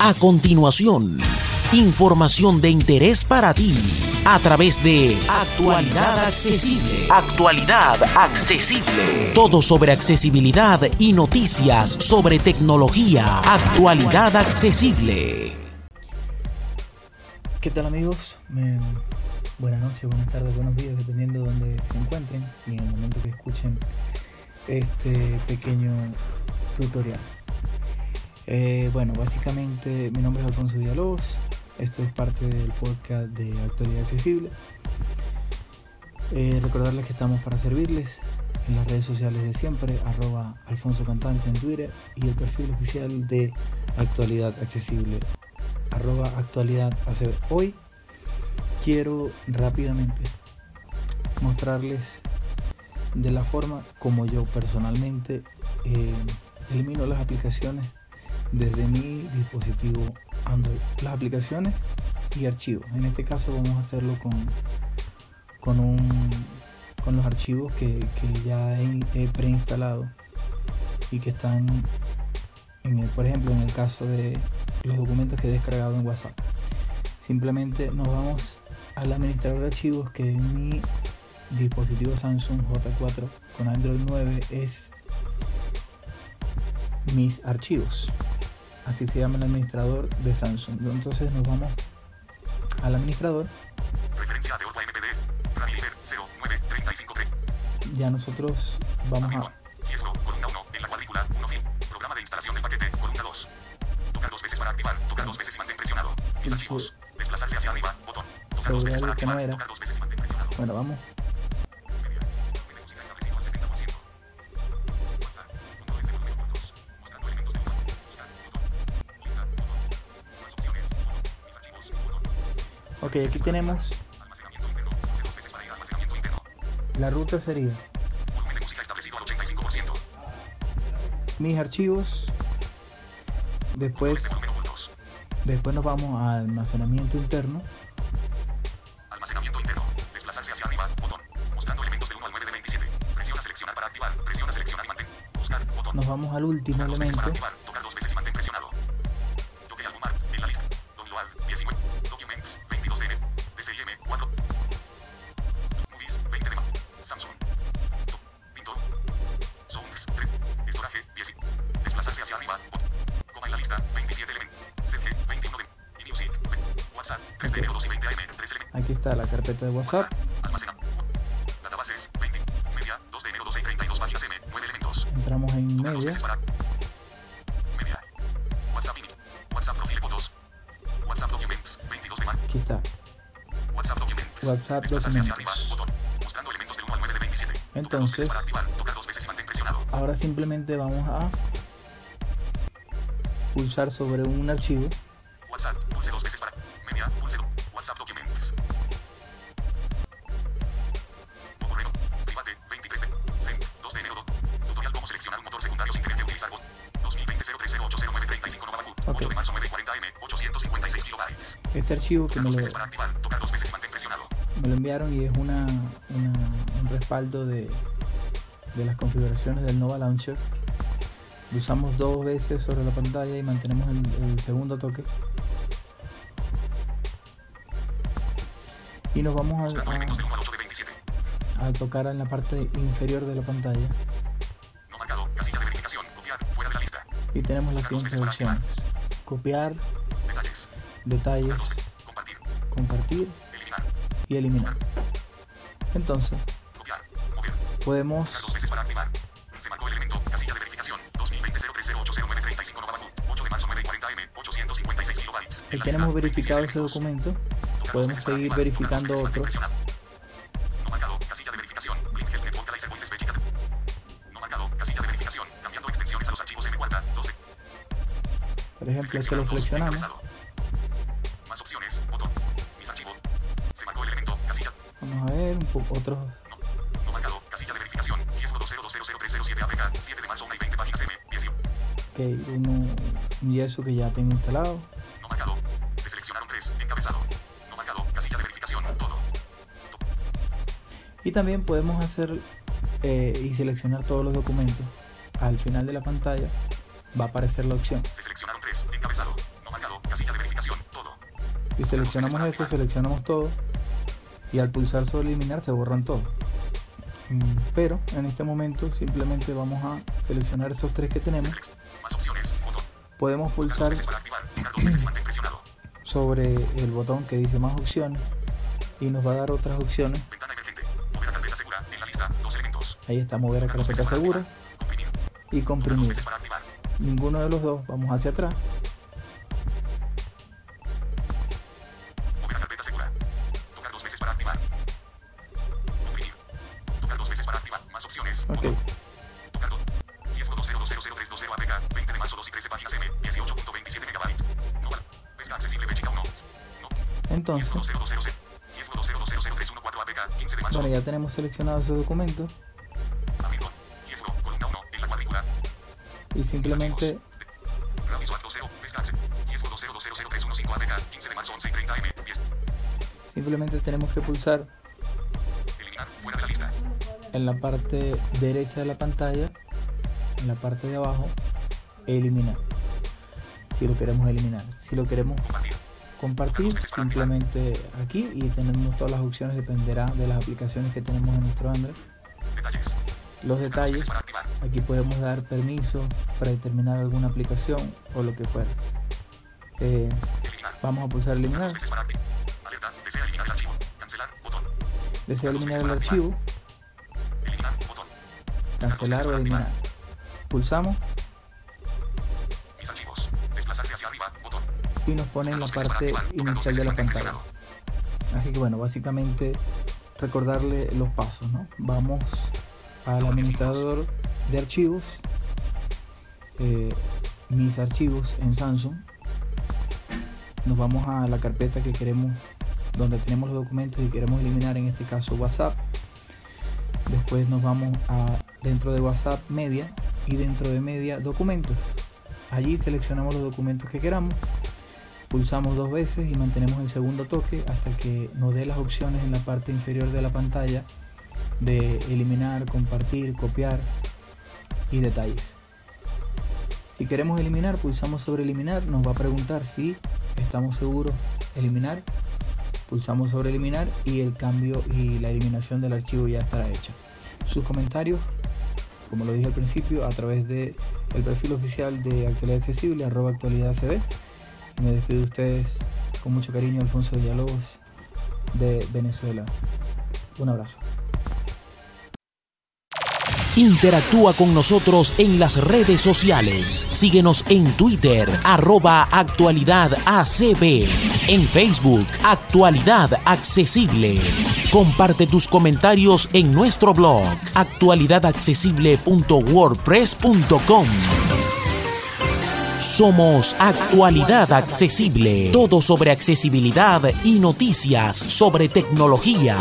A continuación, información de interés para ti a través de Actualidad Accesible. Actualidad Accesible. Todo sobre accesibilidad y noticias sobre tecnología. Actualidad Accesible. ¿Qué tal amigos? Buenas noches, buenas tardes, buenos días, dependiendo de donde se encuentren y en el momento que escuchen este pequeño tutorial. Eh, bueno, básicamente mi nombre es Alfonso Villalobos, esto es parte del podcast de Actualidad Accesible. Eh, recordarles que estamos para servirles en las redes sociales de siempre, arroba Alfonso Cantante en Twitter y el perfil oficial de Actualidad Accesible, arroba Actualidad Hacer. Hoy quiero rápidamente mostrarles de la forma como yo personalmente eh, elimino las aplicaciones desde mi dispositivo Android. Las aplicaciones y archivos. En este caso vamos a hacerlo con, con, un, con los archivos que, ya he, preinstalado y que están, en por ejemplo, en el caso de los documentos que he descargado en WhatsApp. Simplemente nos vamos al administrador de archivos que en mi dispositivo Samsung J4 con Android 9 es mis archivos así se llama el administrador de Samsung. Entonces nos vamos al administrador. Referencia de MPD, Rally 09353. Ya nosotros vamos a. Fiesco, columna 1, en la cuadrícula, 1 fin. Programa de instalación del paquete, columna 2. Tocar dos veces para activar, tocar dos veces y mantén presionado. Mis archivos, desplazarse hacia arriba, botón. Tocar dos veces para activar, tocar dos veces y mantén presionado. Bueno, vamos. Aquí tenemos. La ruta sería mis archivos. Después después nos vamos a almacenamiento interno. Almacenamiento interno. Desplazarse hacia arriba. Botón. Mostrando elementos del 1 al 9 de 27 presiona seleccionar para activar. Presiona seleccionar y mantén buscar. Botón. Nos vamos al último elemento Aquí está la carpeta de WhatsApp. Databases 20. Media 2 de enero 12 y 32 páginas M. 9 elementos. Entramos en media. Media. WhatsApp Mini. WhatsApp Profile Fotos. WhatsApp Documents 22 de marzo. Aquí está. WhatsApp Documents. WhatsApp Documents. arriba. Botón. Mostrando elementos del 1 al 9 de 27. Entonces. Para activar. Tocar dos veces y mantén presionado. Ahora simplemente vamos a pulsar sobre un archivo. Este archivo que me lo, me lo enviaron y es una, una un respaldo de, de las configuraciones del Nova Launcher. Lo usamos dos veces sobre la pantalla y mantenemos el, el segundo toque. Y nos vamos a, a, tocar en la parte inferior de la pantalla. No marcado, casilla de verificación, copiar, fuera de la lista. Y tenemos las siguientes opciones. Copiar, detalles, compartir, compartir eliminar. y eliminar. Entonces, copiar, mover, podemos... Dos veces para activar. Se marcó el elemento, casilla de verificación, 2020 030809359 8 de marzo 940M, 856 kilobytes. Y tenemos verificado ese documento podemos seguir verificando otro. No marcado, casilla de verificación, Network Voices. No marcado, casilla de verificación, cambiando extensiones a los archivos M4, 12. Por ejemplo, este lo seleccionamos. Un poco otros. No, no marcado, casilla de verificación, riesgo 20200307 APK, 7 de marzo, 1 y 20 páginas M, 10. Ok, uno, y eso que ya tengo instalado. No marcado, se seleccionaron tres, encabezado. Y también podemos hacer eh, y seleccionar todos los documentos. Al final de la pantalla va a aparecer la opción. Se seleccionaron tres, encabezado, no marcado, casilla de verificación, todo. Si seleccionamos esto, seleccionamos todo y al pulsar sobre eliminar se borran todos. Mm, pero en este momento simplemente vamos a seleccionar esos tres que tenemos. Más opciones, botón. Podemos pulsar sobre el botón que dice más opciones y nos va a dar otras opciones. Ventana emergente. Mover a carpeta segura. En la lista, dos elementos. Ahí está mover a carpeta segura y comprimir. Ninguno de los dos. Vamos hacia atrás. Ok. Tocar dos. 10.20.00320 APK. 20 de marzo 2 y 13 páginas M. 18.27 megabytes. No. Pesca accesible Bechica 1. No. Entonces. 10.20.003 bueno, ya tenemos seleccionado ese documento. Y simplemente Simplemente tenemos que pulsar en la parte derecha de la pantalla, en la parte de abajo, eliminar. Si lo queremos eliminar. Si lo queremos compartir simplemente aquí y tenemos todas las opciones dependerá de las aplicaciones que tenemos en nuestro Android. Los detalles aquí podemos dar permiso para determinar alguna aplicación o lo que fuera. Eh, vamos a pulsar eliminar. Desea eliminar el archivo cancelar o eliminar pulsamos. Y nos pone en la parte inicial de la pantalla. Así que bueno, básicamente recordarle los pasos, ¿no? Vamos al administrador de archivos, eh, mis archivos en Samsung, nos vamos a la carpeta que queremos, donde tenemos los documentos y queremos eliminar en este caso WhatsApp. Después nos vamos a dentro de WhatsApp Media y dentro de Media Documentos. Allí seleccionamos los documentos que queramos Pulsamos dos veces y mantenemos el segundo toque hasta que nos dé las opciones en la parte inferior de la pantalla de eliminar, compartir, copiar y detalles. Si queremos eliminar, pulsamos sobre eliminar, nos va a preguntar si estamos seguros eliminar. Pulsamos sobre eliminar y el cambio y la eliminación del archivo ya estará hecha. Sus comentarios, como lo dije al principio, a través de el perfil oficial de Actualidad Accesible, arroba actualidad me despido de ustedes con mucho cariño, Alfonso Villalobos de Venezuela. Un abrazo. Interactúa con nosotros en las redes sociales. Síguenos en Twitter, arroba actualidad ACB. En Facebook, Actualidad Accesible. Comparte tus comentarios en nuestro blog, actualidadaccesible.wordpress.com. Somos Actualidad Accesible, todo sobre accesibilidad y noticias sobre tecnología.